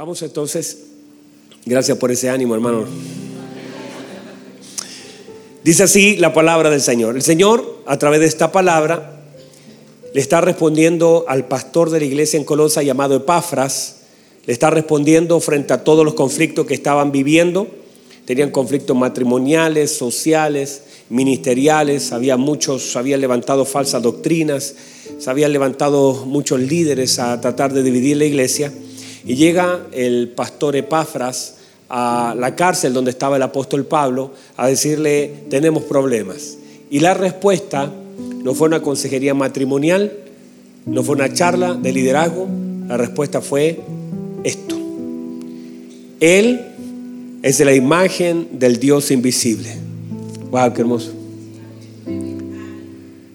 Vamos entonces. Gracias por ese ánimo, hermano. Dice así la palabra del Señor. El Señor, a través de esta palabra, le está respondiendo al pastor de la iglesia en Colosa llamado Epafras, le está respondiendo frente a todos los conflictos que estaban viviendo. Tenían conflictos matrimoniales, sociales, ministeriales, había muchos, habían levantado falsas doctrinas, se habían levantado muchos líderes a tratar de dividir la iglesia. Y llega el pastor Epafras a la cárcel donde estaba el apóstol Pablo a decirle, tenemos problemas. Y la respuesta no fue una consejería matrimonial, no fue una charla de liderazgo, la respuesta fue esto. Él es la imagen del Dios invisible. Wow, qué hermoso.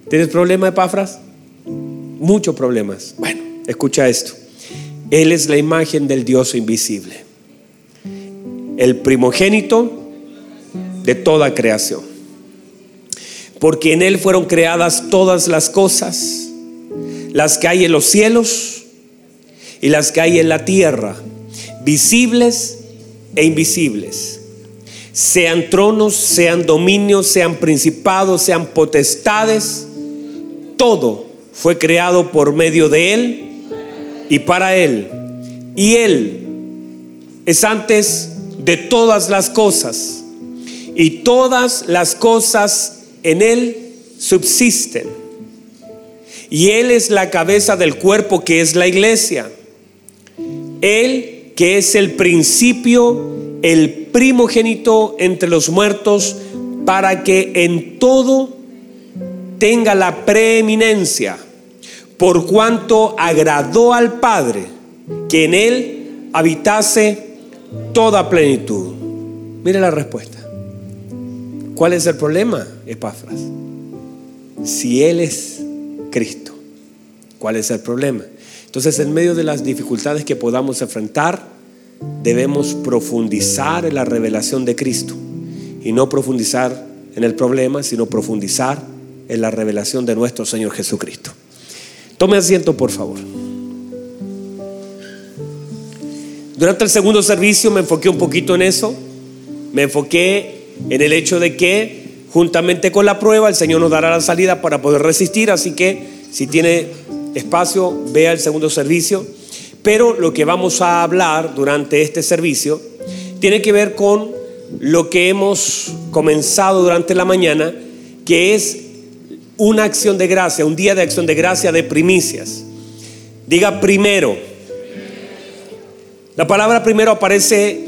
¿Tienes problema, Epafras? Muchos problemas. Bueno, escucha esto. Él es la imagen del Dios invisible, el primogénito de toda creación. Porque en Él fueron creadas todas las cosas, las que hay en los cielos y las que hay en la tierra, visibles e invisibles. Sean tronos, sean dominios, sean principados, sean potestades, todo fue creado por medio de Él y para Él. Y Él es antes de todas las cosas. Y todas las cosas en Él subsisten. Y Él es la cabeza del cuerpo que es la iglesia. Él que es el principio, el primogénito entre los muertos, para que en todo tenga la preeminencia por cuanto agradó al Padre que en él habitase toda plenitud. Mire la respuesta. ¿Cuál es el problema, Epafras? Si Él es Cristo, ¿cuál es el problema? Entonces, en medio de las dificultades que podamos enfrentar, debemos profundizar en la revelación de Cristo y no profundizar en el problema, sino profundizar en la revelación de nuestro Señor Jesucristo. Tome asiento, por favor. Durante el segundo servicio me enfoqué un poquito en eso. Me enfoqué en el hecho de que juntamente con la prueba el Señor nos dará la salida para poder resistir. Así que si tiene espacio, vea el segundo servicio. Pero lo que vamos a hablar durante este servicio tiene que ver con lo que hemos comenzado durante la mañana, que es una acción de gracia, un día de acción de gracia de primicias. Diga primero. La palabra primero aparece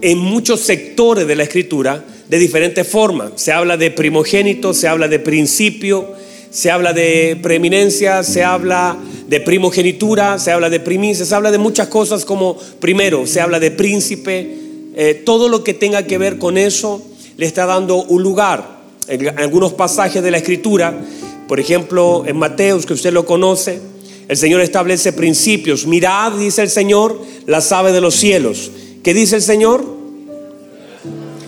en muchos sectores de la escritura de diferentes formas. Se habla de primogénito, se habla de principio, se habla de preeminencia, se habla de primogenitura, se habla de primicia, se habla de muchas cosas como primero, se habla de príncipe. Eh, todo lo que tenga que ver con eso le está dando un lugar en algunos pasajes de la Escritura, por ejemplo en Mateos, que usted lo conoce, el Señor establece principios. Mirad, dice el Señor, las aves de los cielos. ¿Qué dice el Señor?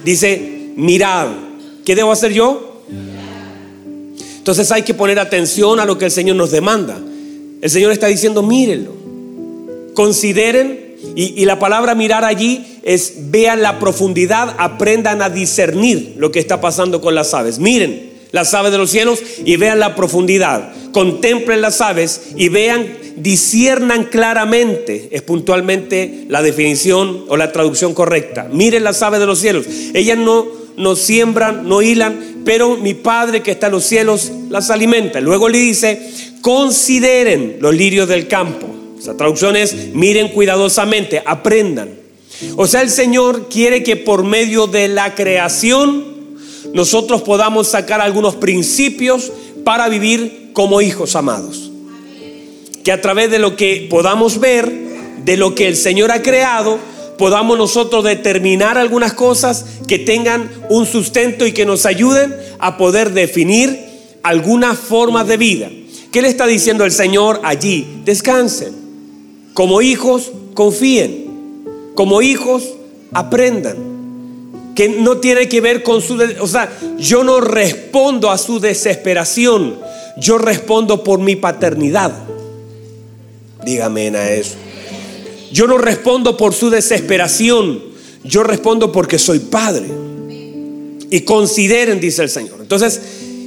Dice, mirad. ¿Qué debo hacer yo? Entonces hay que poner atención a lo que el Señor nos demanda. El Señor está diciendo, mírenlo. Consideren y, la palabra mirar allí es vean la profundidad, aprendan a discernir lo que está pasando con las aves. Miren las aves de los cielos y vean la profundidad. Contemplen las aves y vean, disciernan claramente, es puntualmente la definición o la traducción correcta. Miren las aves de los cielos. Ellas no, no siembran, no hilan, pero mi Padre que está en los cielos las alimenta. Luego le dice, consideren los lirios del campo esa traducción es, miren cuidadosamente, aprendan. O sea, el Señor quiere que por medio de la creación nosotros podamos sacar algunos principios para vivir como hijos amados. Que a través de lo que podamos ver, de lo que el Señor ha creado, podamos nosotros determinar algunas cosas que tengan un sustento y que nos ayuden a poder definir algunas formas de vida. ¿Qué le está diciendo el Señor allí? Descansen. Como hijos, confíen. Como hijos, aprendan. Que no tiene que ver con su... O sea, yo no respondo a su desesperación. Yo respondo por mi paternidad. Dígame a eso. Yo no respondo por su desesperación, yo respondo porque soy padre. Y consideren, dice el Señor. Entonces,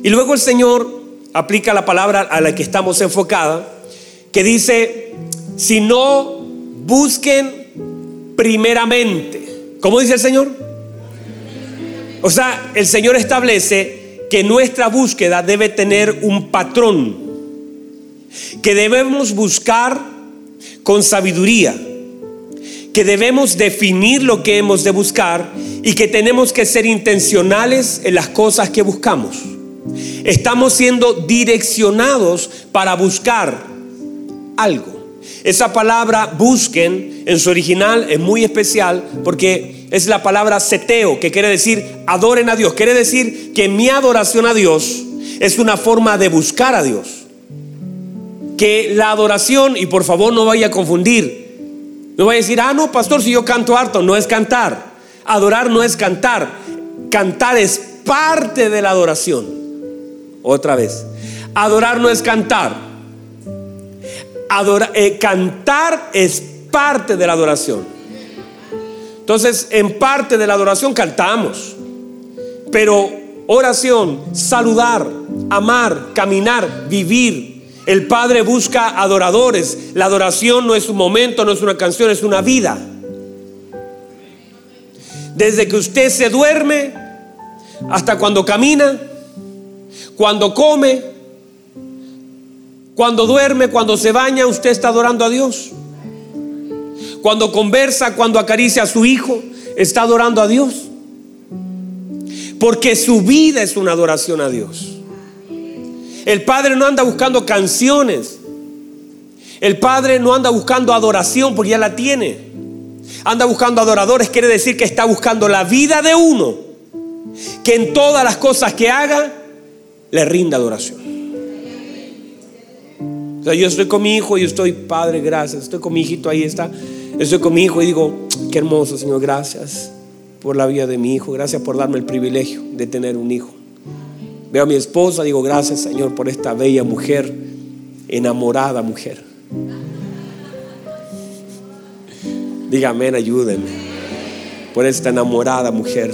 y luego el Señor aplica la palabra a la que estamos enfocada, que dice, si no busquen primeramente. ¿Cómo dice el Señor? O sea, el Señor establece que nuestra búsqueda debe tener un patrón, que debemos buscar con sabiduría, que debemos definir lo que hemos de buscar y que tenemos que ser intencionales en las cosas que buscamos. Estamos siendo direccionados para buscar algo. Esa palabra busquen en su original es muy especial porque es la palabra seteo, que quiere decir adoren a Dios. Quiere decir que mi adoración a Dios es una forma de buscar a Dios. Que la adoración, y por favor no vaya a confundir, no vaya a decir, ah, no, pastor, si yo canto harto, no es cantar. Adorar no es cantar. Cantar es parte de la adoración. Otra vez. Adorar no es cantar. Eh, cantar es parte de la adoración. Entonces, en parte de la adoración cantamos. Pero oración, saludar, amar, caminar, vivir. El Padre busca adoradores. La adoración no es un momento, no es una canción, es una vida. Desde que usted se duerme hasta cuando camina, cuando come, cuando duerme, cuando se baña, usted está adorando a Dios. Cuando conversa, cuando acaricia a su hijo, está adorando a Dios. Porque su vida es una adoración a Dios. El Padre no anda buscando canciones. El Padre no anda buscando adoración porque ya la tiene. Anda buscando adoradores, quiere decir que está buscando la vida de uno. Que en todas las cosas que haga, le rinda adoración yo estoy con mi hijo y estoy, Padre, gracias. Estoy con mi hijito, ahí está. Estoy con mi hijo y digo, qué hermoso, Señor, gracias por la vida de mi hijo. Gracias por darme el privilegio de tener un hijo. Veo a mi esposa, digo, gracias, Señor, por esta bella mujer, enamorada mujer. Dígame, ayúdenme. Por esta enamorada mujer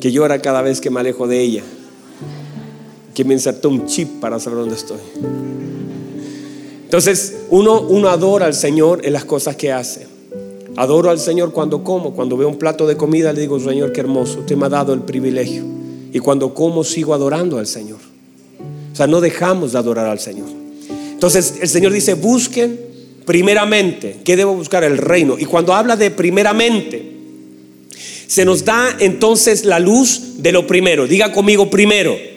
que llora cada vez que me alejo de ella que me insertó un chip para saber dónde estoy. Entonces, uno, adora al Señor en las cosas que hace. Adoro al Señor cuando como, cuando veo un plato de comida, le digo, Señor, qué hermoso, usted me ha dado el privilegio. Y cuando como, sigo adorando al Señor. O sea, no dejamos de adorar al Señor. Entonces, el Señor dice, busquen primeramente. ¿Qué debo buscar? El reino. Y cuando habla de primeramente, se nos da entonces la luz de lo primero. Diga conmigo primero.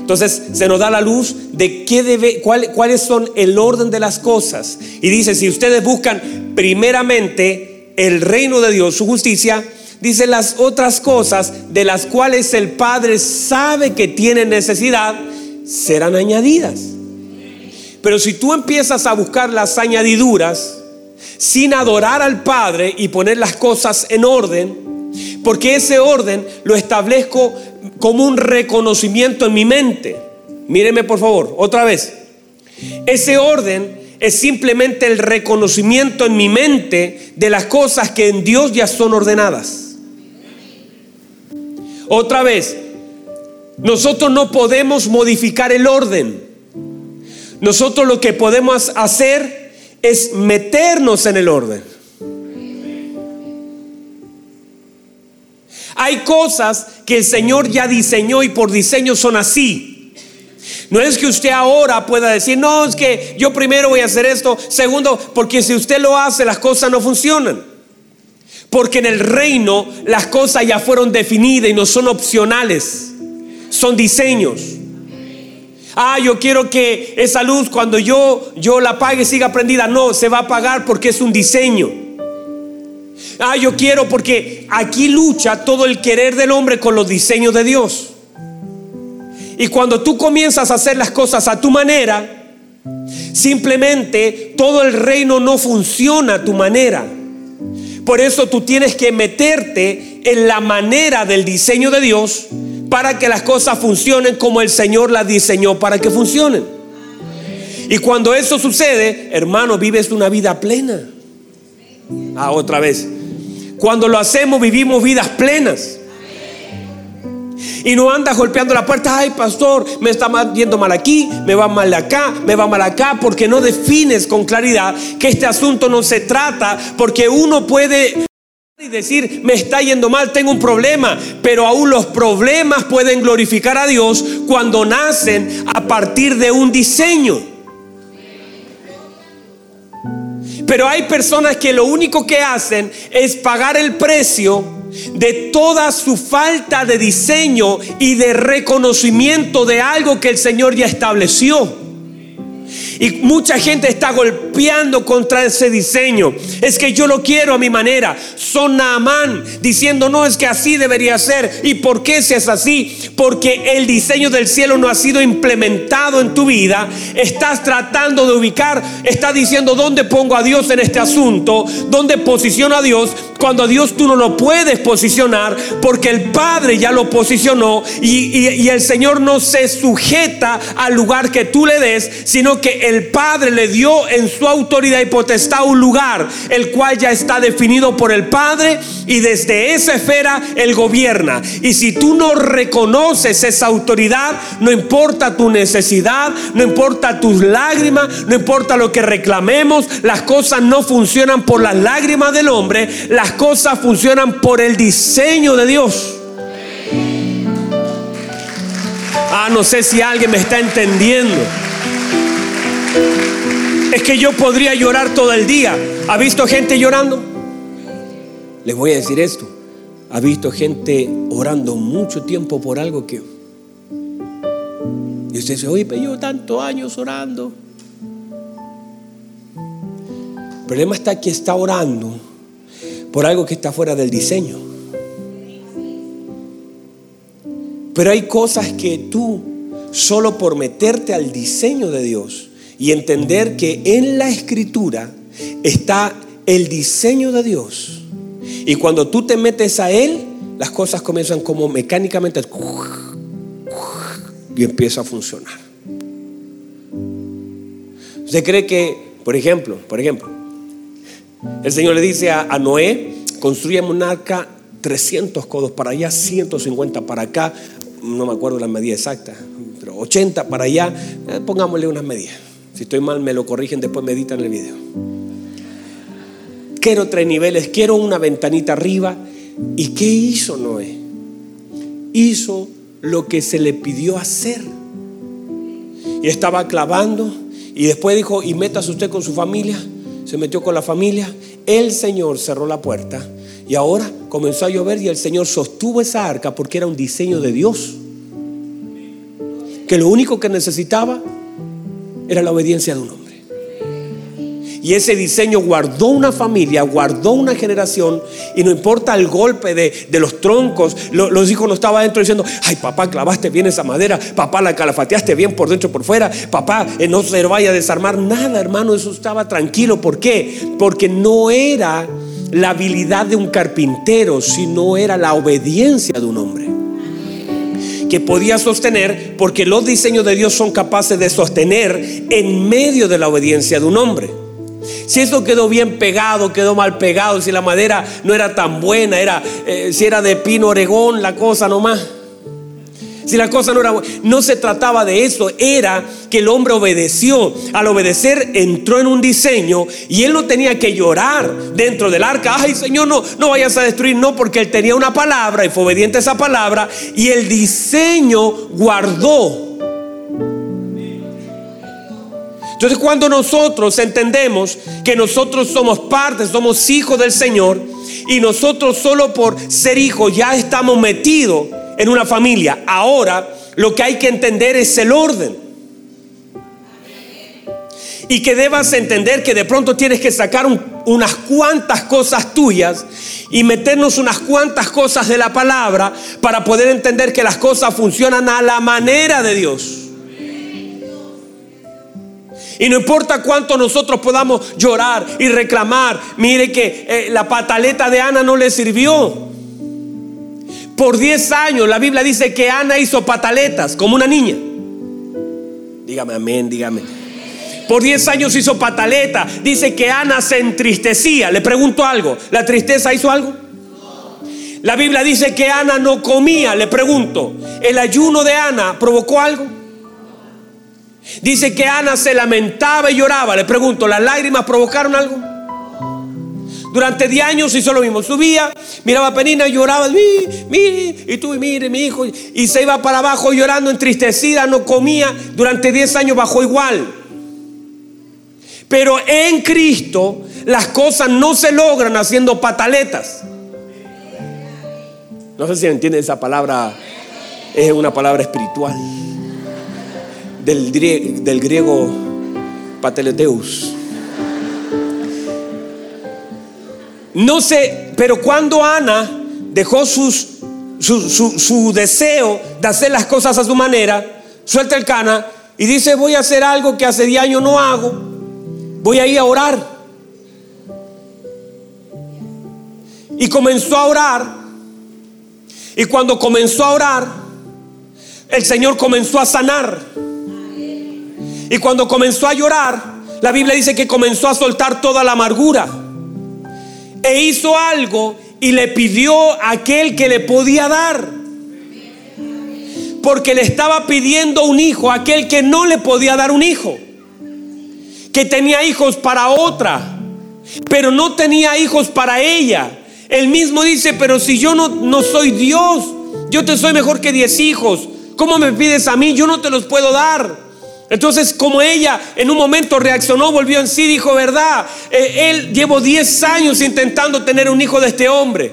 Entonces se nos da la luz de qué debe, cuáles son el orden de las cosas. Y dice, si ustedes buscan primeramente el reino de Dios, su justicia, dice las otras cosas de las cuales el Padre sabe que tienen necesidad, serán añadidas. Pero si tú empiezas a buscar las añadiduras sin adorar al Padre y poner las cosas en orden, porque ese orden lo establezco como un reconocimiento en mi mente. Míreme por favor, otra vez. Ese orden es simplemente el reconocimiento en mi mente de las cosas que en Dios ya son ordenadas. Otra vez, nosotros no podemos modificar el orden. Nosotros lo que podemos hacer es meternos en el orden. Hay cosas que el Señor ya diseñó y por diseño son así. No es que usted ahora pueda decir, no, es que yo primero voy a hacer esto. Segundo, porque si usted lo hace, las cosas no funcionan. Porque en el reino las cosas ya fueron definidas y no son opcionales. Son diseños. Ah, yo quiero que esa luz cuando yo, yo la apague siga prendida. No, se va a apagar porque es un diseño. Ah, yo quiero porque aquí lucha todo el querer del hombre con los diseños de Dios. Y cuando tú comienzas a hacer las cosas a tu manera, simplemente todo el reino no funciona a tu manera. Por eso tú tienes que meterte en la manera del diseño de Dios para que las cosas funcionen como el Señor las diseñó para que funcionen. Y cuando eso sucede, hermano, vives una vida plena. Ah, otra vez. Cuando lo hacemos, vivimos vidas plenas. Y no andas golpeando la puerta, ay pastor, me está yendo mal aquí, me va mal acá, me va mal acá, porque no defines con claridad que este asunto no se trata, porque uno puede y decir, me está yendo mal, tengo un problema, pero aún los problemas pueden glorificar a Dios cuando nacen a partir de un diseño. Pero hay personas que lo único que hacen es pagar el precio de toda su falta de diseño y de reconocimiento de algo que el Señor ya estableció. Y mucha gente está golpeando contra ese diseño. Es que yo lo quiero a mi manera. Son Naamán diciendo, no es que así debería ser. ¿Y por qué si es así? Porque el diseño del cielo no ha sido implementado en tu vida. Estás tratando de ubicar, estás diciendo, ¿dónde pongo a Dios en este asunto? ¿Dónde posiciono a Dios? Cuando a Dios tú no lo puedes posicionar porque el Padre ya lo posicionó y, y el Señor no se sujeta al lugar que tú le des, sino que el Padre le dio en su autoridad y potestad un lugar, el cual ya está definido por el Padre y desde esa esfera Él gobierna. Y si tú no reconoces esa autoridad, no importa tu necesidad, no importa tus lágrimas, no importa lo que reclamemos, las cosas no funcionan por las lágrimas del hombre, las cosas funcionan por el diseño de Dios. Ah, no sé si alguien me está entendiendo. Es que yo podría llorar todo el día. ¿Ha visto gente llorando? Les voy a decir esto. ¿Ha visto gente orando mucho tiempo por algo que... Y usted dice, oye, pero yo tantos años orando. El problema está que está orando por algo que está fuera del diseño. Pero hay cosas que tú, solo por meterte al diseño de Dios, y entender que en la escritura está el diseño de Dios. Y cuando tú te metes a Él, las cosas comienzan como mecánicamente y empieza a funcionar. ¿Usted cree que, por ejemplo, por ejemplo, el Señor le dice a, Noé, construye un arca 300 codos para allá, 150 para acá, no me acuerdo la medida exacta, pero 80 para allá, eh, pongámosle unas medidas. Si estoy mal, me lo corrigen, después me editan el video. Quiero tres niveles, quiero una ventanita arriba. ¿Y qué hizo Noé? Hizo lo que se le pidió hacer. Y estaba clavando y después dijo, y métase usted con su familia. Se metió con la familia. El Señor cerró la puerta y ahora comenzó a llover y el Señor sostuvo esa arca porque era un diseño de Dios. Que lo único que necesitaba era la obediencia de un hombre. Y ese diseño guardó una familia, guardó una generación, y no importa el golpe de, los troncos, los hijos no estaban dentro diciendo, ay papá, clavaste bien esa madera, papá, la calafateaste bien por dentro y por fuera, papá, eh, no se vaya a desarmar nada, hermano, eso estaba tranquilo. ¿Por qué? Porque no era la habilidad de un carpintero, sino era la obediencia de un hombre que podía sostener, porque los diseños de Dios son capaces de sostener en medio de la obediencia de un hombre. Si eso quedó bien pegado, quedó mal pegado, si la madera no era tan buena, era, eh, si era de pino oregón, la cosa nomás. Si la cosa no era no se trataba de eso, era que el hombre obedeció. Al obedecer entró en un diseño y él no tenía que llorar dentro del arca. Ay, Señor, no, no vayas a destruir, no, porque él tenía una palabra y fue obediente a esa palabra y el diseño guardó. Entonces cuando nosotros entendemos que nosotros somos parte, somos hijos del Señor y nosotros solo por ser hijos ya estamos metidos en una familia. Ahora lo que hay que entender es el orden. Y que debas entender que de pronto tienes que sacar unas cuantas cosas tuyas y meternos unas cuantas cosas de la palabra para poder entender que las cosas funcionan a la manera de Dios. Y no importa cuánto nosotros podamos llorar y reclamar, mire que eh, la pataleta de Ana no le sirvió. Por 10 años la Biblia dice que Ana hizo pataletas como una niña. Dígame amén, dígame. Por 10 años hizo pataleta. Dice que Ana se entristecía. Le pregunto algo. ¿La tristeza hizo algo? La Biblia dice que Ana no comía. Le pregunto. ¿El ayuno de Ana provocó algo? Dice que Ana se lamentaba y lloraba. Le pregunto, ¿las lágrimas provocaron algo? Durante 10 años hizo lo mismo. Subía, miraba a Penina, lloraba, mire, mire, y tú, mire, mi hijo, y se iba para abajo llorando, entristecida, no comía. Durante 10 años bajó igual. Pero en Cristo las cosas no se logran haciendo pataletas. No sé si entienden esa palabra, es una palabra espiritual del, griego pateleteus. No sé, pero cuando Ana dejó sus, su, deseo de hacer las cosas a su manera, suelta el cana y dice, voy a hacer algo que hace 10 años no hago, voy a ir a orar. Y comenzó a orar. Y cuando comenzó a orar, el Señor comenzó a sanar. Y cuando comenzó a llorar, la Biblia dice que comenzó a soltar toda la amargura e hizo algo y le pidió a aquel que le podía dar. Porque le estaba pidiendo un hijo a aquel que no le podía dar un hijo. Que tenía hijos para otra, pero no tenía hijos para ella. Él mismo dice, pero si yo no, no soy Dios, yo te soy mejor que diez hijos. ¿Cómo me pides a mí? Yo no te los puedo dar. Entonces, como ella en un momento reaccionó, volvió en sí, dijo, verdad, eh, él llevo 10 años intentando tener un hijo de este hombre.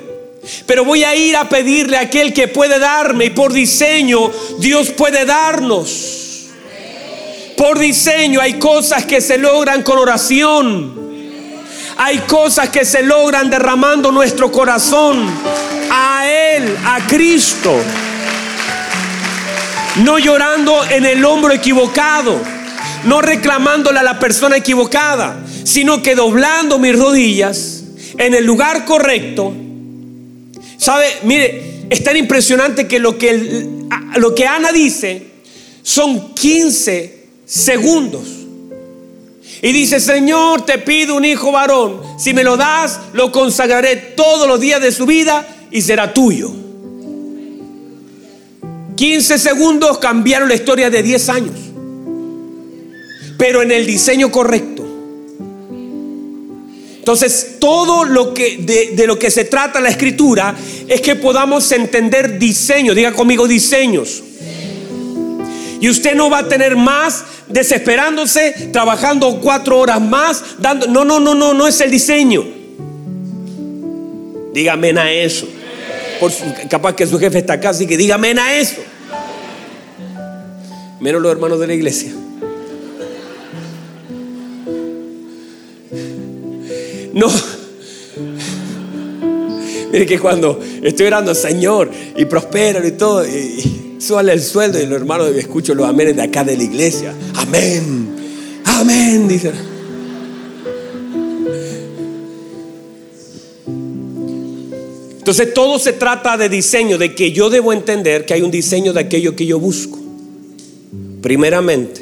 Pero voy a ir a pedirle a aquel que puede darme y por diseño Dios puede darnos. Por diseño hay cosas que se logran con oración. Hay cosas que se logran derramando nuestro corazón a Él, a Cristo no llorando en el hombro equivocado, no reclamándole a la persona equivocada, sino que doblando mis rodillas en el lugar correcto. ¿Sabe? Mire, es tan impresionante que lo que, lo que Ana dice son 15 segundos. Y dice, Señor, te pido un hijo varón. Si me lo das, lo consagraré todos los días de su vida y será tuyo. 15 segundos cambiaron la historia de 10 años. Pero en el diseño correcto. Entonces, todo lo que de, de, lo que se trata la escritura es que podamos entender diseño. Diga conmigo diseños. Y usted no va a tener más desesperándose, trabajando cuatro horas más, dando. No, no, no, no, no es el diseño. Dígame a eso. Por capaz que su jefe está acá, así que dígame a eso. Menos los hermanos de la iglesia. No. Mire que cuando estoy orando, Señor, y prospero y todo, y, suele el sueldo, y los hermanos escucho los amenes de acá de la iglesia. Amén. Amén, dice Entonces todo se trata de diseño, de que yo debo entender que hay un diseño de aquello que yo busco. Primeramente,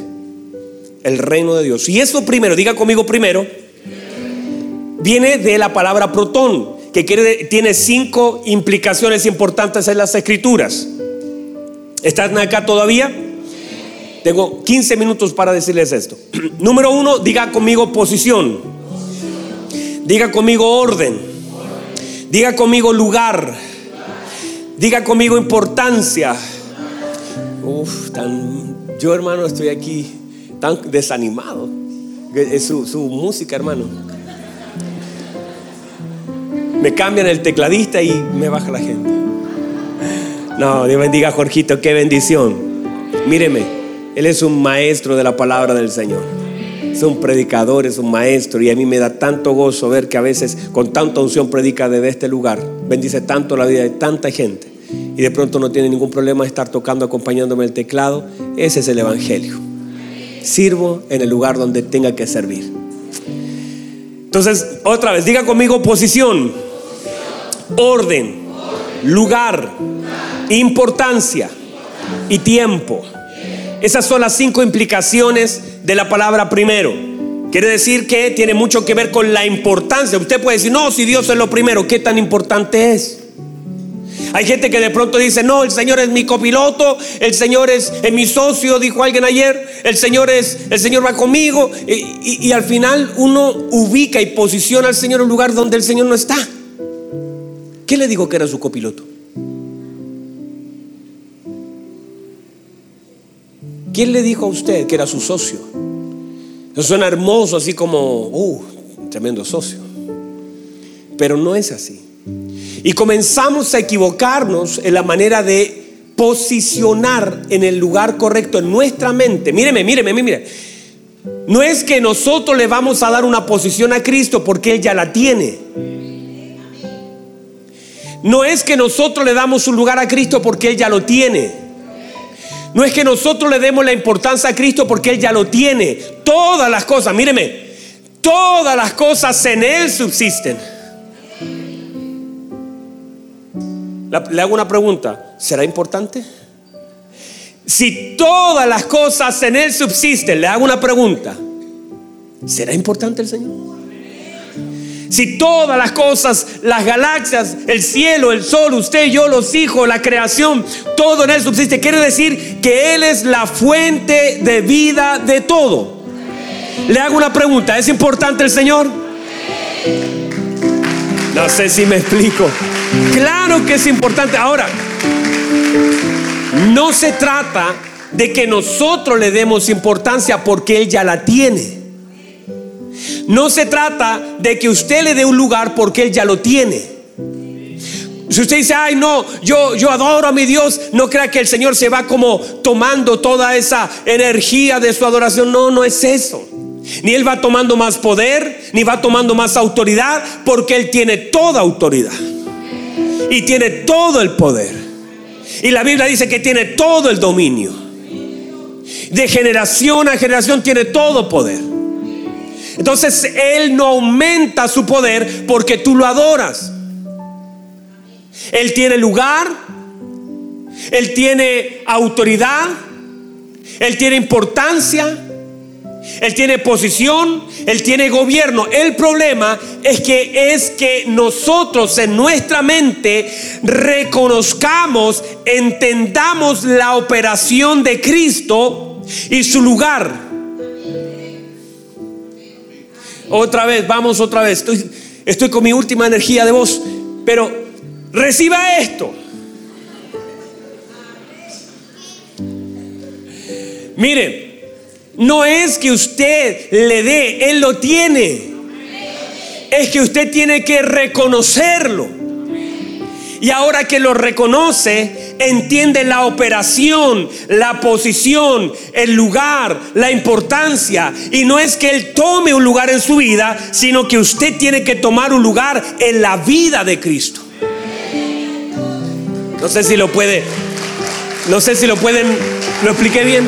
el reino de Dios. Y eso primero, diga conmigo primero, viene de la palabra protón, que tiene cinco implicaciones importantes en las escrituras. ¿Están acá todavía? Tengo 15 minutos para decirles esto. Número uno, diga conmigo posición. Diga conmigo orden. Diga conmigo lugar. Diga conmigo importancia. Uf, tan, yo hermano estoy aquí tan desanimado. Es su, su música, hermano. Me cambian el tecladista y me baja la gente. No, Dios bendiga a Jorgito, qué bendición. Míreme, él es un maestro de la palabra del Señor es un predicador, es un maestro y a mí me da tanto gozo ver que a veces con tanta unción predica desde este lugar, bendice tanto la vida de tanta gente y de pronto no tiene ningún problema estar tocando, acompañándome el teclado. Ese es el Evangelio. Sirvo en el lugar donde tenga que servir. Entonces, otra vez, diga conmigo posición, orden, lugar, importancia y tiempo. Esas son las cinco implicaciones de la palabra primero. Quiere decir que tiene mucho que ver con la importancia. Usted puede decir, no, si Dios es lo primero, ¿qué tan importante es? Hay gente que de pronto dice, no, el Señor es mi copiloto, el Señor es, mi socio, dijo alguien ayer, el Señor es, el Señor va conmigo. Y, y al final uno ubica y posiciona al Señor en un lugar donde el Señor no está. ¿Qué le dijo que era su copiloto? ¿Quién le dijo a usted que era su socio? Eso suena hermoso, así como, uh, tremendo socio. Pero no es así. Y comenzamos a equivocarnos en la manera de posicionar en el lugar correcto en nuestra mente. Míreme, míreme, míreme. No es que nosotros le vamos a dar una posición a Cristo porque Él ya la tiene. No es que nosotros le damos un lugar a Cristo porque Él ya lo tiene. No es que nosotros le demos la importancia a Cristo porque Él ya lo tiene. Todas las cosas, míreme, todas las cosas en Él subsisten. Le hago una pregunta, ¿será importante? Si todas las cosas en Él subsisten, le hago una pregunta, ¿será importante el Señor? Si todas las cosas, las galaxias, el cielo, el sol, usted, yo, los hijos, la creación, todo en Él subsiste, quiere decir que Él es la fuente de vida de todo. Le hago una pregunta, ¿es importante el Señor? No sé si me explico. Claro que es importante. Ahora, no se trata de que nosotros le demos importancia porque Él ya la tiene. No se trata de que usted le dé un lugar porque Él ya lo tiene. Si usted dice, ay no, yo, yo adoro a mi Dios, no crea que el Señor se va como tomando toda esa energía de su adoración. No, no es eso. Ni Él va tomando más poder, ni va tomando más autoridad, porque Él tiene toda autoridad. Y tiene todo el poder. Y la Biblia dice que tiene todo el dominio. De generación a generación tiene todo poder. Entonces Él no aumenta su poder porque tú lo adoras. Él tiene lugar, Él tiene autoridad, Él tiene importancia, Él tiene posición, Él tiene gobierno. El problema es que es que nosotros en nuestra mente reconozcamos, entendamos la operación de Cristo y su lugar. Otra vez, vamos otra vez. Estoy, con mi última energía de voz. Pero reciba esto. Mire, no es que usted le dé, Él lo tiene. Es que usted tiene que reconocerlo. Y ahora que lo reconoce, entiende la operación, la posición, el lugar, la importancia. Y no es que Él tome un lugar en su vida, sino que usted tiene que tomar un lugar en la vida de Cristo. No sé si lo puede, no sé si lo pueden, lo expliqué bien.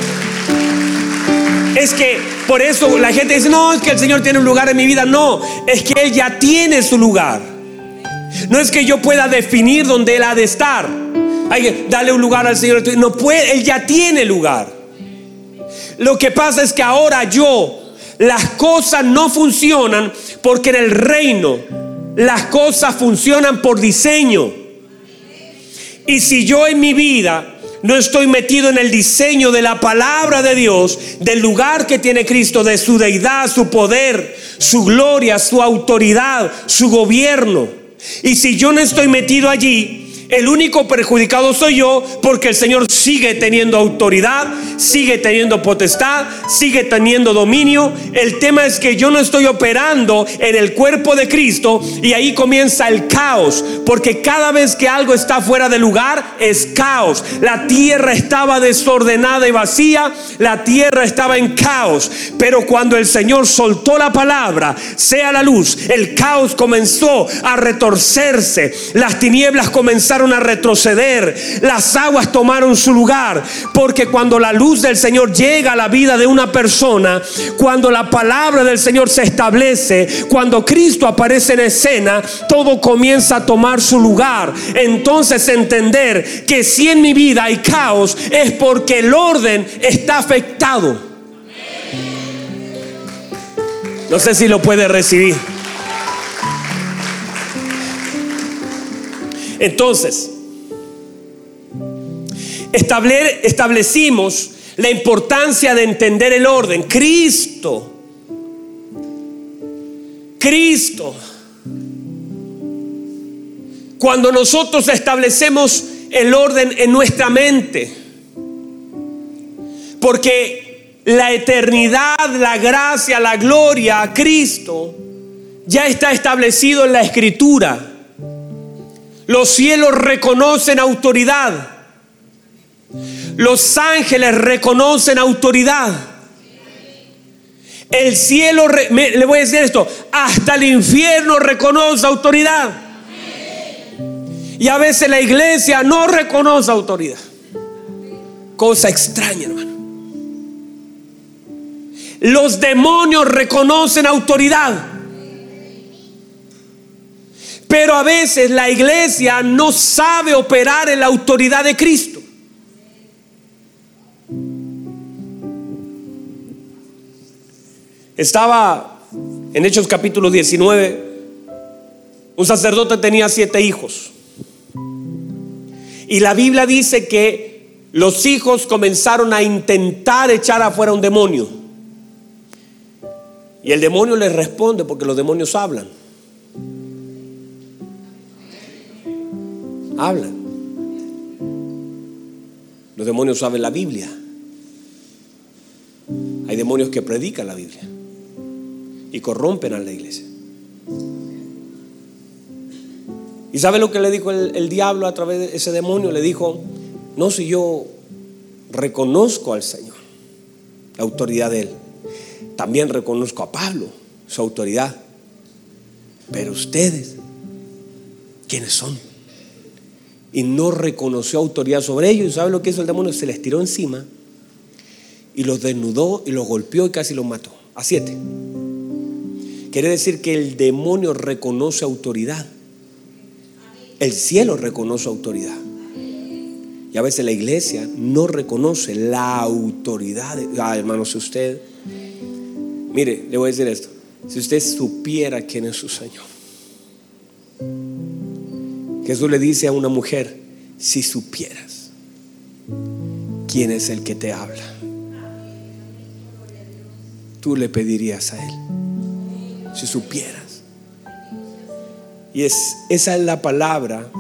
Es que por eso la gente dice, no, es que el Señor tiene un lugar en mi vida. No, es que Él ya tiene su lugar. No es que yo pueda definir dónde Él ha de estar. Hay que un lugar al Señor. No puede, Él ya tiene lugar. Lo que pasa es que ahora yo, las cosas no funcionan porque en el reino las cosas funcionan por diseño. Y si yo en mi vida no estoy metido en el diseño de la palabra de Dios, del lugar que tiene Cristo, de su deidad, su poder, su gloria, su autoridad, su gobierno, y si yo no estoy metido allí, el único perjudicado soy yo porque el Señor sigue teniendo autoridad, sigue teniendo potestad, sigue teniendo dominio. El tema es que yo no estoy operando en el cuerpo de Cristo y ahí comienza el caos, porque cada vez que algo está fuera de lugar es caos. La tierra estaba desordenada y vacía, la tierra estaba en caos, pero cuando el Señor soltó la palabra, sea la luz, el caos comenzó a retorcerse, las tinieblas comenzaron a retroceder, las aguas tomaron su lugar, porque cuando la luz del Señor llega a la vida de una persona, cuando la palabra del Señor se establece, cuando Cristo aparece en escena, todo comienza a tomar su lugar. Entonces entender que si en mi vida hay caos es porque el orden está afectado. No sé si lo puede recibir. Entonces, establecimos la importancia de entender el orden. Cristo, Cristo, cuando nosotros establecemos el orden en nuestra mente, porque la eternidad, la gracia, la gloria a Cristo ya está establecido en la escritura. Los cielos reconocen autoridad. Los ángeles reconocen autoridad. El cielo, le voy a decir esto, hasta el infierno reconoce autoridad. Y a veces la iglesia no reconoce autoridad. Cosa extraña, hermano. Los demonios reconocen autoridad. Pero a veces la iglesia no sabe operar en la autoridad de Cristo. Estaba en Hechos capítulo 19, un sacerdote tenía siete hijos. Y la Biblia dice que los hijos comenzaron a intentar echar afuera un demonio. Y el demonio les responde porque los demonios hablan. Hablan. Los demonios saben la Biblia. Hay demonios que predican la Biblia y corrompen a la iglesia. ¿Y sabe lo que le dijo el, diablo a través de ese demonio? Le dijo, no, si yo reconozco al Señor, la autoridad de Él, también reconozco a Pablo, su autoridad, pero ustedes, ¿quiénes son? Y no reconoció autoridad sobre ellos. ¿Y sabe lo que hizo el demonio? Se les tiró encima y los desnudó y los golpeó y casi los mató. A siete. Quiere decir que el demonio reconoce autoridad. El cielo reconoce autoridad. Y a veces la iglesia no reconoce la autoridad. Ah, hermano, si usted, mire, le voy a decir esto. Si usted supiera quién es su Señor. Jesús le dice a una mujer, si supieras quién es el que te habla, tú le pedirías a Él si supieras. Y es, esa es la palabra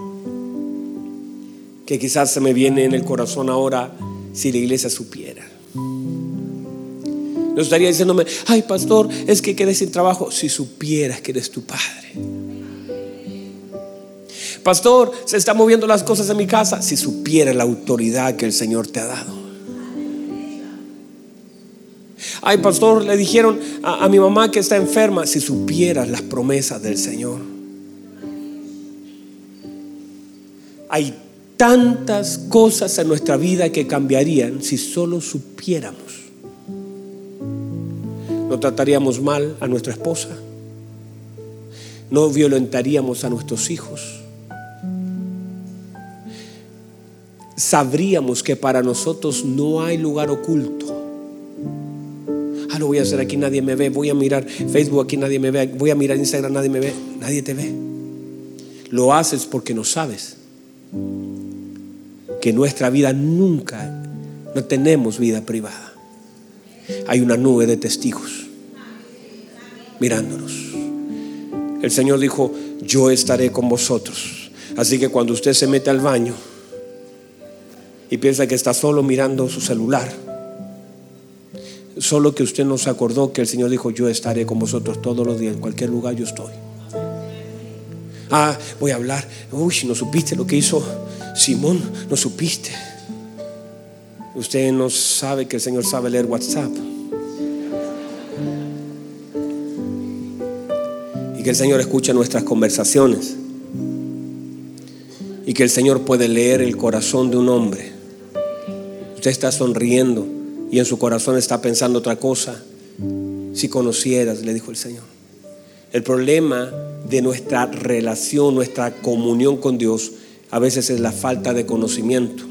que quizás se me viene en el corazón ahora si la iglesia supiera. No estaría diciéndome, ay pastor, es que quedé sin trabajo. Si supieras que eres tu padre. Pastor, se están moviendo las cosas en mi casa. Si supieras la autoridad que el Señor te ha dado. Ay, pastor, le dijeron a, mi mamá que está enferma. Si supieras las promesas del Señor. Hay tantas cosas en nuestra vida que cambiarían si solo supiéramos. No trataríamos mal a nuestra esposa. No violentaríamos a nuestros hijos. Sabríamos que para nosotros no hay lugar oculto lo voy a hacer aquí, nadie me ve. Voy a mirar Facebook, aquí nadie me ve. Voy a mirar Instagram, nadie me ve. Nadie te ve. Lo haces porque no sabes que nuestra vida nunca, no tenemos vida privada. Hay una nube de testigos mirándonos. El Señor dijo, yo estaré con vosotros. Así que cuando usted se mete al baño y piensa que está solo mirando su celular, Solo que usted no se acordó que el Señor dijo, yo estaré con vosotros todos los días, en cualquier lugar yo estoy. Ah, voy a hablar. Uy, no supiste lo que hizo Simón, no supiste. Usted no sabe que el Señor sabe leer WhatsApp. Y que el Señor escucha nuestras conversaciones. Y que el Señor puede leer el corazón de un hombre. Está sonriendo y en su corazón está pensando otra cosa. Si conocieras, le dijo el Señor. El problema de nuestra relación, nuestra comunión con Dios, a veces es la falta de conocimiento.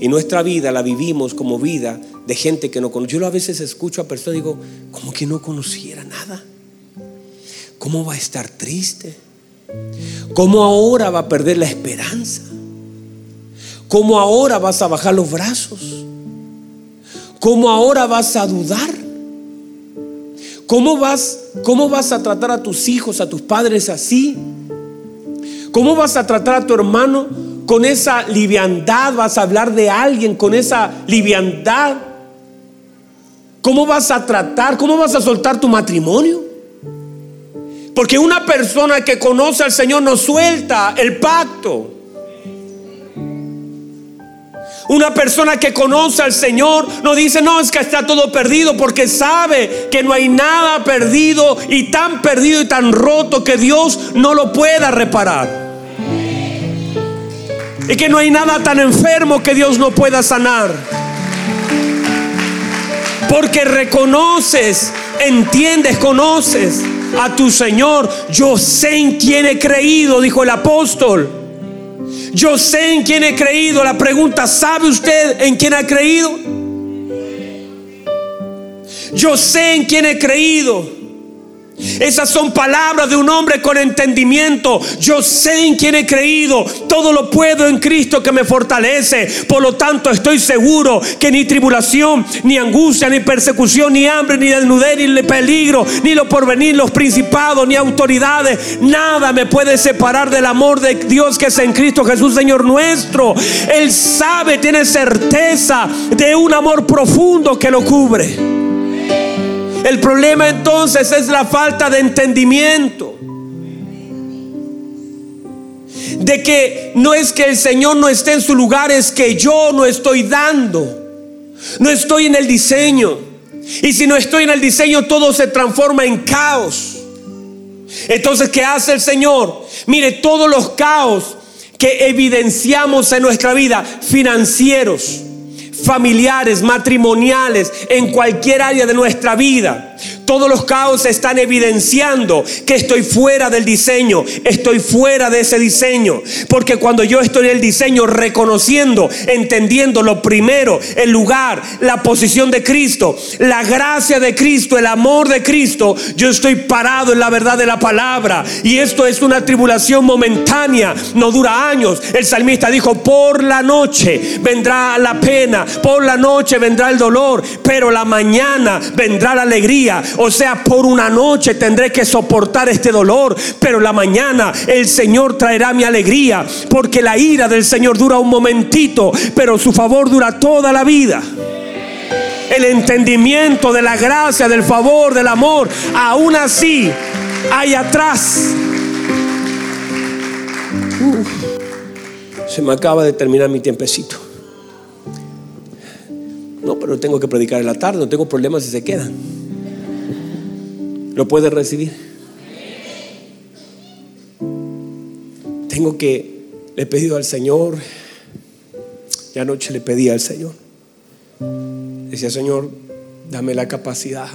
Y nuestra vida la vivimos como vida de gente que no conoce. Yo a veces escucho a personas y digo, como que no conociera nada. ¿cómo va a estar triste? ¿Cómo ahora va a perder la esperanza? ¿Cómo ahora vas a bajar los brazos? ¿Cómo ahora vas a dudar? ¿Cómo vas, ¿Cómo vas a tratar a tus hijos, a tus padres así? ¿Cómo vas a tratar a tu hermano con esa liviandad? ¿Vas a hablar de alguien con esa liviandad? ¿Cómo vas a tratar? ¿Cómo vas a soltar tu matrimonio? Porque una persona que conoce al Señor no suelta el pacto. Una persona que conoce al Señor no dice, no, es que está todo perdido, porque sabe que no hay nada perdido y tan perdido y tan roto que Dios no lo pueda reparar. Y que no hay nada tan enfermo que Dios no pueda sanar. Porque reconoces, entiendes, conoces a tu Señor. Yo sé en quién he creído, dijo el apóstol. Yo sé en quién he creído. La pregunta, ¿sabe usted en quién ha creído? Yo sé en quién he creído. Esas son palabras de un hombre con entendimiento. Yo sé en quién he creído. Todo lo puedo en Cristo que me fortalece. Por lo tanto, estoy seguro que ni tribulación, ni angustia, ni persecución, ni hambre, ni desnudez, ni peligro, ni lo porvenir, los principados, ni autoridades, nada me puede separar del amor de Dios que es en Cristo Jesús, Señor nuestro. Él sabe, tiene certeza de un amor profundo que lo cubre. El problema entonces es la falta de entendimiento. De que no es que el Señor no esté en su lugar, es que yo no estoy dando. No estoy en el diseño. Y si no estoy en el diseño, todo se transforma en caos. Entonces, ¿qué hace el Señor? Mire, todos los caos que evidenciamos en nuestra vida, financieros, familiares, matrimoniales, en cualquier área de nuestra vida. Todos los caos están evidenciando que estoy fuera del diseño, estoy fuera de ese diseño. Porque cuando yo estoy en el diseño, reconociendo, entendiendo lo primero, el lugar, la posición de Cristo, la gracia de Cristo, el amor de Cristo, yo estoy parado en la verdad de la palabra. Y esto es una tribulación momentánea, no dura años. El salmista dijo, por la noche vendrá la pena, por la noche vendrá el dolor, pero la mañana vendrá la alegría. O sea, por una noche tendré que soportar este dolor, pero la mañana el Señor traerá mi alegría, porque la ira del Señor dura un momentito, pero su favor dura toda la vida. El entendimiento de la gracia, del favor, del amor, aún así hay atrás. se me acaba de terminar mi tiempecito. No, pero tengo que predicar en la tarde, no tengo problemas si se quedan. ¿Lo puede recibir? Tengo que, le he pedido al Señor, y anoche le pedí al Señor, decía Señor, dame la capacidad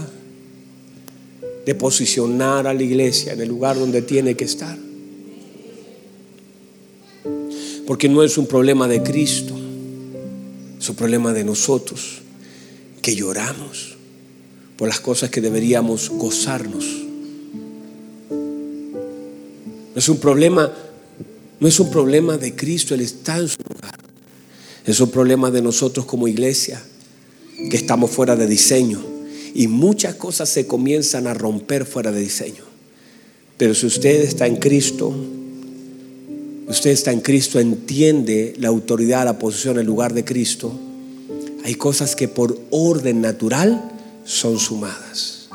de posicionar a la iglesia en el lugar donde tiene que estar. Porque no es un problema de Cristo, es un problema de nosotros, que lloramos las cosas que deberíamos gozarnos. No es un problema, no es un problema de Cristo, Él está en su lugar. Es un problema de nosotros como iglesia, que estamos fuera de diseño. Y muchas cosas se comienzan a romper fuera de diseño. Pero si usted está en Cristo, usted está en Cristo, entiende la autoridad, la posición, el lugar de Cristo. Hay cosas que por orden natural son sumadas.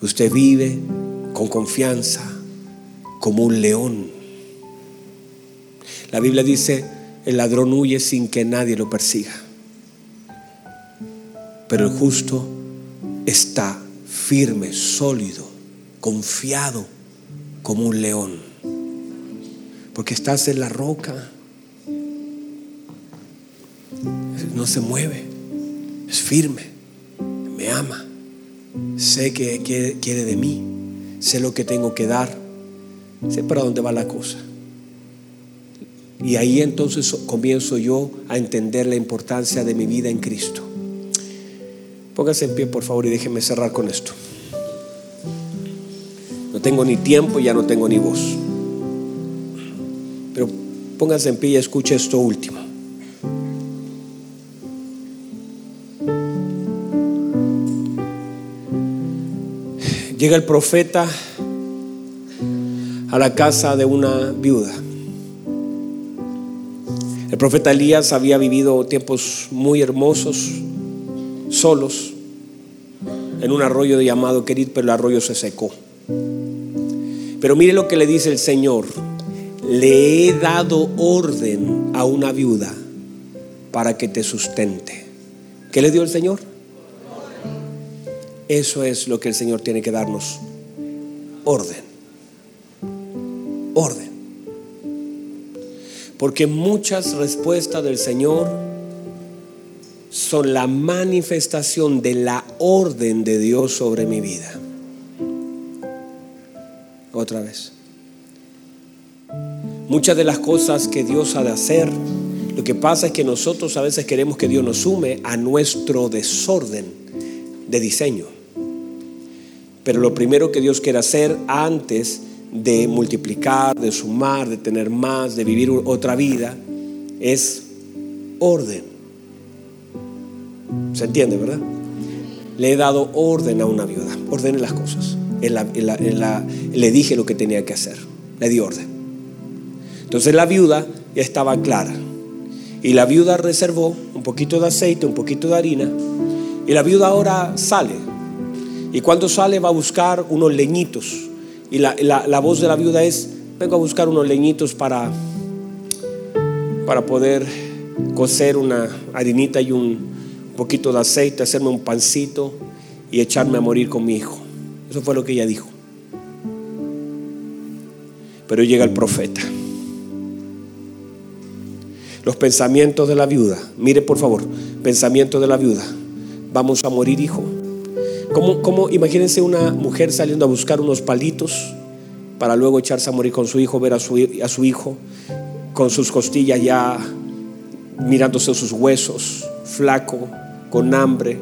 Usted vive con confianza como un león. La Biblia dice, el ladrón huye sin que nadie lo persiga. Pero el justo está firme, sólido, confiado como un león. Porque estás en la roca. No se mueve, es firme me ama, sé que quiere, de mí, sé lo que tengo que dar, sé para dónde va la cosa. Y ahí entonces comienzo yo a entender la importancia de mi vida en Cristo. Póngase en pie, por favor, y déjeme cerrar con esto. No tengo ni tiempo y ya no tengo ni voz. Pero póngase en pie y escuche esto último. Llega el profeta a la casa de una viuda. El profeta Elías había vivido tiempos muy hermosos, solos, en un arroyo llamado Querid, pero el arroyo se secó. Pero mire lo que le dice el Señor. Le he dado orden a una viuda para que te sustente. ¿Qué le dio el Señor? Eso es lo que el Señor tiene que darnos. Orden. Orden. Porque muchas respuestas del Señor son la manifestación de la orden de Dios sobre mi vida. Otra vez. Muchas de las cosas que Dios ha de hacer, lo que pasa es que nosotros a veces queremos que Dios nos sume a nuestro desorden de diseño. Pero lo primero que Dios quiere hacer antes de multiplicar, de sumar, de tener más, de vivir otra vida, es orden. ¿Se entiende, verdad? Le he dado orden a una viuda. Ordene las cosas. le dije lo que tenía que hacer. Le di orden. Entonces la viuda ya estaba clara. Y la viuda reservó un poquito de aceite, un poquito de harina. Y la viuda ahora sale y cuando sale va a buscar unos leñitos. Y la, voz de la viuda es, vengo a buscar unos leñitos para, para poder cocer una harinita y un poquito de aceite, hacerme un pancito y echarme a morir con mi hijo. Eso fue lo que ella dijo. Pero llega el profeta. Los pensamientos de la viuda. Mire por favor, pensamiento de la viuda. Vamos a morir, hijo. ¿Cómo, imagínense una mujer saliendo a buscar unos palitos para luego echarse a morir con su hijo, ver a su, a su hijo con sus costillas ya mirándose sus huesos, flaco, con hambre,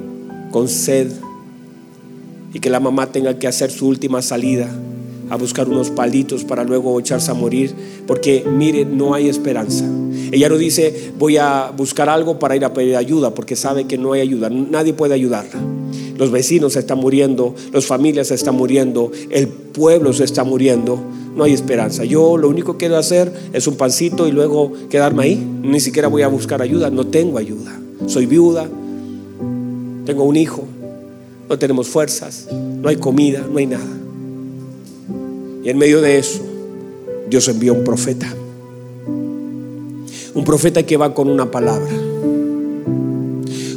con sed, y que la mamá tenga que hacer su última salida a buscar unos palitos para luego echarse a morir, porque mire, no hay esperanza. Ella no dice, voy a buscar algo para ir a pedir ayuda, porque sabe que no hay ayuda, nadie puede ayudarla. Los vecinos se están muriendo, las familias se están muriendo, el pueblo se está muriendo. No hay esperanza. Yo lo único que quiero hacer es un pancito y luego quedarme ahí. Ni siquiera voy a buscar ayuda. No tengo ayuda. Soy viuda. Tengo un hijo. No tenemos fuerzas. No hay comida. No hay nada. En medio de eso, Dios envió un profeta. Un profeta que va con una palabra.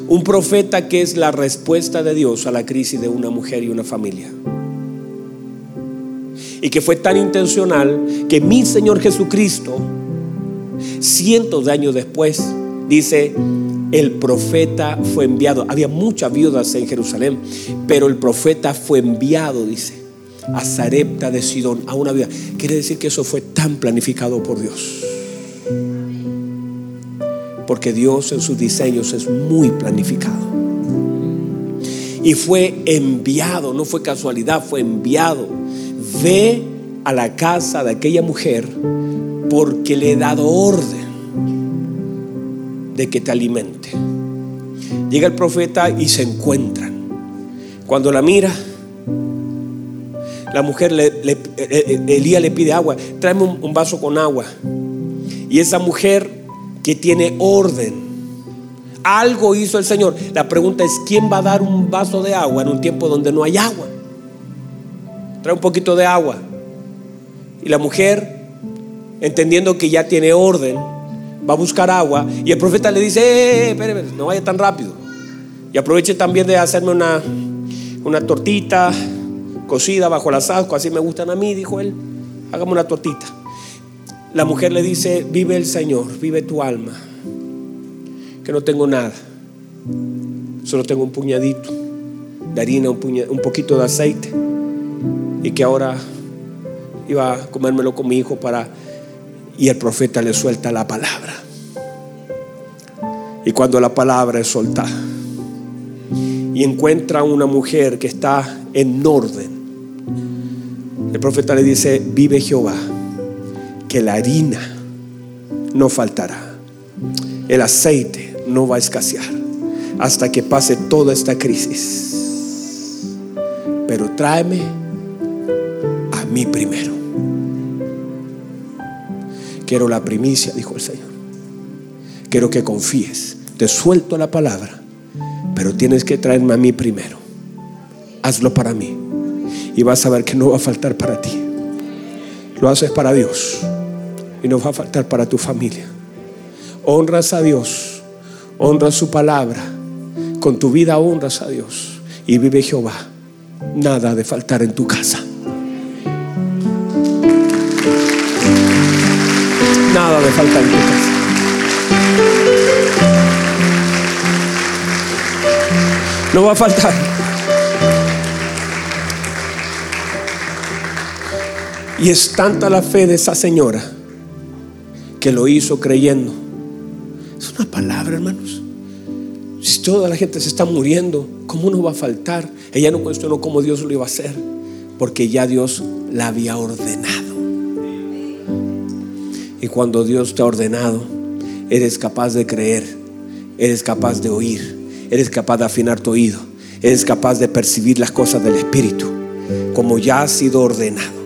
Un profeta que es la respuesta de Dios a la crisis de una mujer y una familia. Y que fue tan intencional que mi Señor Jesucristo, cientos de años después, dice, el profeta fue enviado. Había muchas viudas en Jerusalén, pero el profeta fue enviado, dice, a Zarepta de Sidón, a una viuda. Quiere decir que eso fue tan planificado por Dios. Porque Dios en sus diseños es muy planificado. Y fue enviado, no fue casualidad, fue enviado. Ve a la casa de aquella mujer porque le he dado orden de que te alimente. Llega el profeta y se encuentran. Cuando la mira, la mujer, le, eh, eh, Elías le pide agua, tráeme un vaso con agua. Y esa mujer que tiene orden. Algo hizo el Señor. La pregunta es, ¿quién va a dar un vaso de agua en un tiempo donde no hay agua? Trae un poquito de agua. Y la mujer, entendiendo que ya tiene orden, va a buscar agua. Y el profeta le dice, eh, eh, eh no vaya tan rápido. Y aproveche también de hacerme una, una tortita cocida bajo las ascuas, así me gustan a mí, dijo él. Hágame una tortita. La mujer le dice, vive el Señor, vive tu alma, que no tengo nada, solo tengo un puñadito de harina, un, un poquito de aceite, y que ahora iba a comérmelo con mi hijo para... Y el profeta le suelta la palabra. Y cuando la palabra es soltada y encuentra una mujer que está en orden, El profeta le dice, vive Jehová, que la harina no faltará, el aceite no va a escasear hasta que pase toda esta crisis. Pero tráeme a mí primero. Quiero la primicia, dijo el Señor. Quiero que confíes. Te suelto la palabra, pero tienes que traerme a mí primero. Hazlo para mí. Y vas a ver que no va a faltar para ti. Lo haces para Dios y no va a faltar para tu familia. Honras a Dios, honras su palabra. Con tu vida honras a Dios y vive Jehová. Nada de faltar en tu casa. Nada de faltar en tu casa. No va a faltar. Y es tanta la fe de esa señora que lo hizo creyendo. Es una palabra, hermanos. Si toda la gente se está muriendo, ¿cómo no va a faltar? Ella no cuestionó cómo Dios lo iba a hacer, porque ya Dios la había ordenado. Y cuando Dios te ha ordenado, eres capaz de creer, eres capaz de oír, eres capaz de afinar tu oído, eres capaz de percibir las cosas del Espíritu, como ya ha sido ordenado.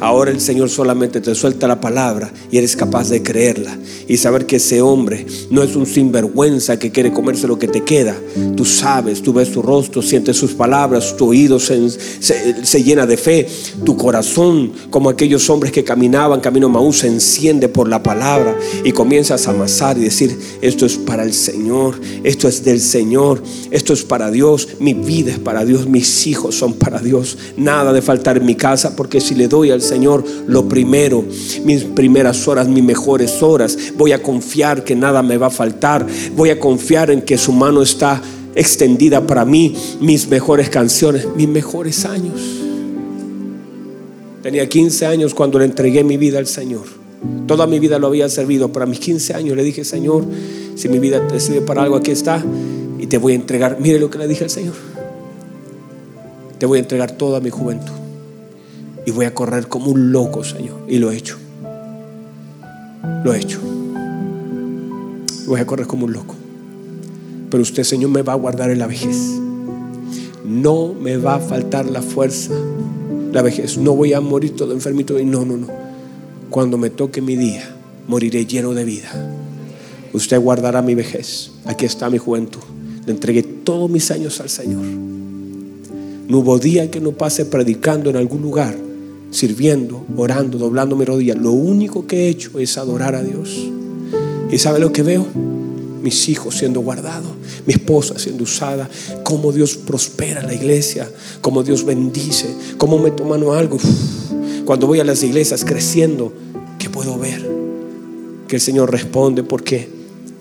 Ahora el Señor solamente te suelta la palabra y eres capaz de creerla y saber que ese hombre no es un sinvergüenza que quiere comerse lo que te queda. Tú sabes, tú ves su rostro, sientes sus palabras, tu oído se, se, llena de fe, tu corazón, como aquellos hombres que caminaban camino Maús, se enciende por la palabra y comienzas a amasar y decir, esto es para el Señor, esto es del Señor, esto es para Dios, mi vida es para Dios, mis hijos son para Dios, nada de faltar en mi casa porque si le doy al Señor lo primero, mis primeras horas, mis mejores horas. Voy a confiar que nada me va a faltar. Voy a confiar en que su mano está extendida para mí, mis mejores canciones, mis mejores años. Tenía 15 años cuando le entregué mi vida al Señor. Toda mi vida lo había servido. Para mis 15 años le dije, Señor, si mi vida te sirve para algo, aquí está. Y te voy a entregar. Mire lo que le dije al Señor. Te voy a entregar toda mi juventud y voy a correr como un loco, Señor. Y lo he hecho. Lo he hecho. Voy a correr como un loco. Pero usted, Señor, me va a guardar en la vejez. No me va a faltar la fuerza, la vejez. No voy a morir todo enfermito. No, no, no. Cuando me toque mi día, moriré lleno de vida. Usted guardará mi vejez. Aquí está mi juventud. Le entregué todos mis años al Señor. No hubo día que no pase predicando en algún lugar sirviendo, orando, doblando mi. Lo único que he hecho es adorar a Dios. ¿Y sabe lo que veo? Mis hijos siendo guardados, mi esposa siendo usada, cómo Dios prospera la iglesia, cómo Dios bendice, cómo me toman algo. Cuando voy a las iglesias creciendo, ¿qué puedo ver? Que el Señor responde, porque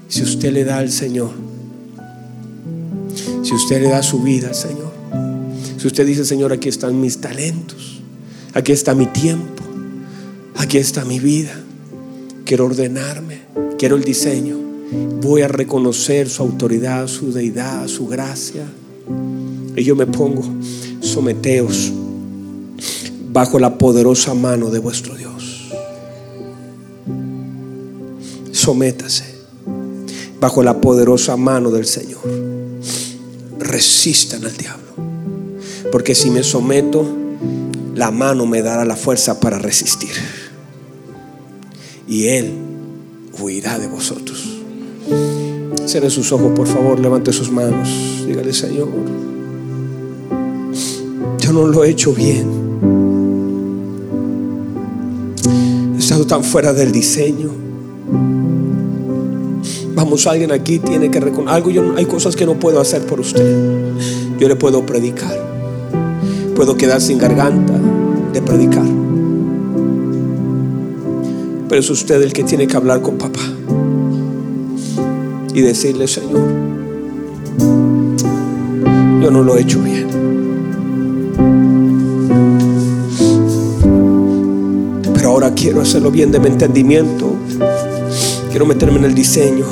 si usted le da al Señor, si usted le da su vida al Señor, si usted dice, Señor, aquí están mis talentos, Aquí está mi tiempo. Aquí está mi vida. Quiero ordenarme. Quiero el diseño. Voy a reconocer su autoridad, su deidad, su gracia. Y yo me pongo, someteos bajo la poderosa mano de vuestro Dios. Sométase bajo la poderosa mano del Señor. Resistan al diablo. Porque si me someto, la mano me dará la fuerza para resistir. Y Él huirá de vosotros. Cierre sus ojos, por favor, levante sus manos. Dígale, Señor, yo no lo he hecho bien. He estado tan fuera del diseño. Vamos, alguien aquí tiene que reconocer algo. Hay cosas que no puedo hacer por usted. Yo le puedo predicar puedo quedar sin garganta de predicar. Pero es usted el que tiene que hablar con papá y decirle, Señor, yo no lo he hecho bien. Pero ahora quiero hacerlo bien de mi entendimiento. Quiero meterme en el diseño.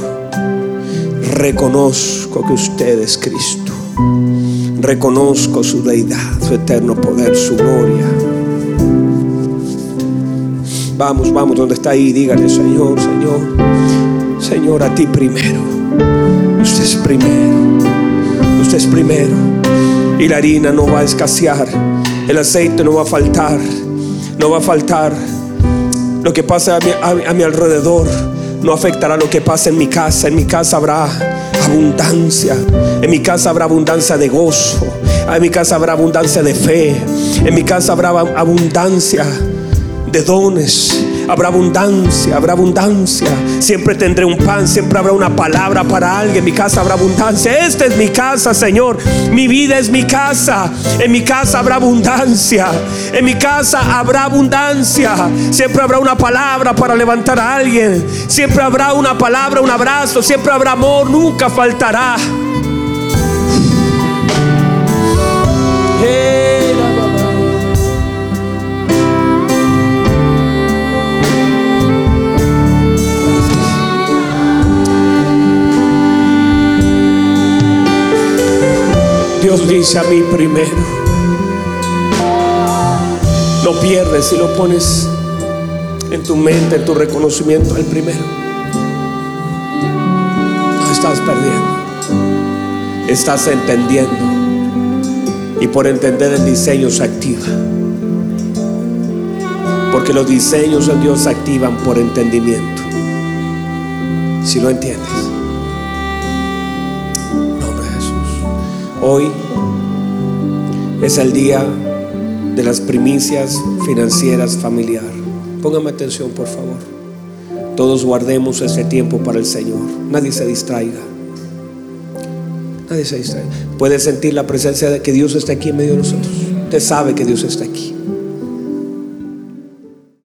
Reconozco que usted es Cristo. Reconozco su deidad, eterno poder, su gloria. Vamos, vamos, donde está ahí, dígale, Señor, Señor, Señor, a ti primero. Usted es primero. Usted es primero. Y la harina no va a escasear. El aceite no va a faltar. No va a faltar. Lo que pasa a mi, a mi alrededor no afectará lo que pasa en mi casa. En mi casa habrá abundancia. En mi casa habrá abundancia de gozo. En mi casa habrá abundancia de fe. En mi casa habrá abundancia de dones. Habrá abundancia, habrá abundancia. Siempre tendré un pan, siempre habrá una palabra para alguien. En mi casa habrá abundancia. Esta es mi casa, Señor. Mi vida es mi casa. En mi casa habrá abundancia. En mi casa habrá abundancia. Siempre habrá una palabra para levantar a alguien. Siempre habrá una palabra, un abrazo. Siempre habrá amor. Nunca faltará. Dios dice a mí primero. No pierdes si lo pones en tu mente, en tu reconocimiento al primero. No estás perdiendo. Estás entendiendo. Y por entender el diseño se activa. Porque los diseños de Dios se activan por entendimiento. Si lo entiendes. Hoy es el día de las primicias financieras familiar. Póngame atención, por favor. Todos guardemos ese tiempo para el Señor. Nadie se distraiga. Nadie se distraiga. Puede sentir la presencia de que Dios está aquí en medio de nosotros. Usted sabe que Dios está aquí.